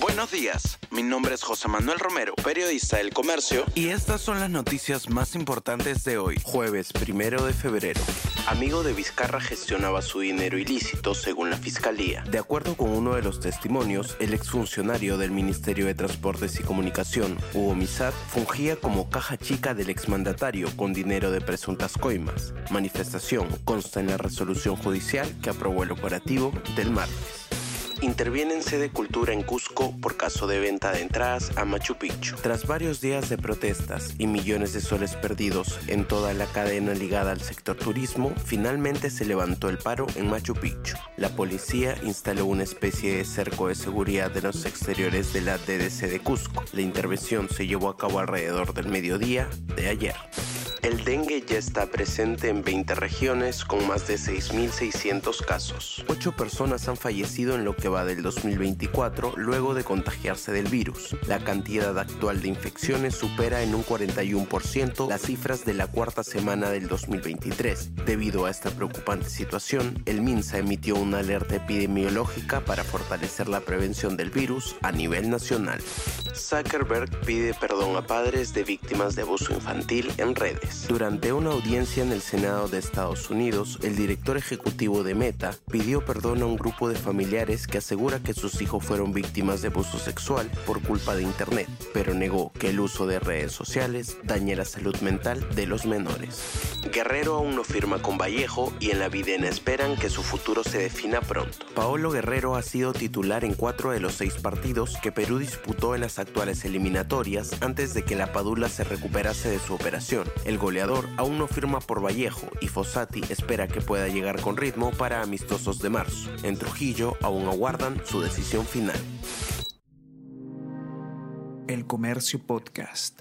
Buenos días, mi nombre es José Manuel Romero, periodista del Comercio, y estas son las noticias más importantes de hoy, jueves primero de febrero. Amigo de Vizcarra gestionaba su dinero ilícito según la fiscalía. De acuerdo con uno de los testimonios, el exfuncionario del Ministerio de Transportes y Comunicación, Hugo Misat, fungía como caja chica del exmandatario con dinero de presuntas coimas. Manifestación consta en la resolución judicial que aprobó el operativo del martes interviene en sede cultura en Cusco por caso de venta de entradas a Machu Picchu. Tras varios días de protestas y millones de soles perdidos en toda la cadena ligada al sector turismo, finalmente se levantó el paro en Machu Picchu. La policía instaló una especie de cerco de seguridad en los exteriores de la DDC de Cusco. La intervención se llevó a cabo alrededor del mediodía de ayer. El dengue ya está presente en 20 regiones con más de 6.600 casos. Ocho personas han fallecido en lo que va del 2024 luego de contagiarse del virus. La cantidad actual de infecciones supera en un 41% las cifras de la cuarta semana del 2023. Debido a esta preocupante situación, el MINSA emitió una alerta epidemiológica para fortalecer la prevención del virus a nivel nacional. Zuckerberg pide perdón a padres de víctimas de abuso infantil en redes. Durante una audiencia en el Senado de Estados Unidos, el director ejecutivo de Meta pidió perdón a un grupo de familiares que asegura que sus hijos fueron víctimas de abuso sexual por culpa de Internet, pero negó que el uso de redes sociales dañe la salud mental de los menores. Guerrero aún no firma con Vallejo y en la Videna esperan que su futuro se defina pronto. Paolo Guerrero ha sido titular en cuatro de los seis partidos que Perú disputó en las actuales eliminatorias antes de que la Padula se recuperase de su operación. El goleador aún no firma por Vallejo y Fossati espera que pueda llegar con ritmo para amistosos de marzo. En Trujillo aún aguardan su decisión final. El Comercio Podcast.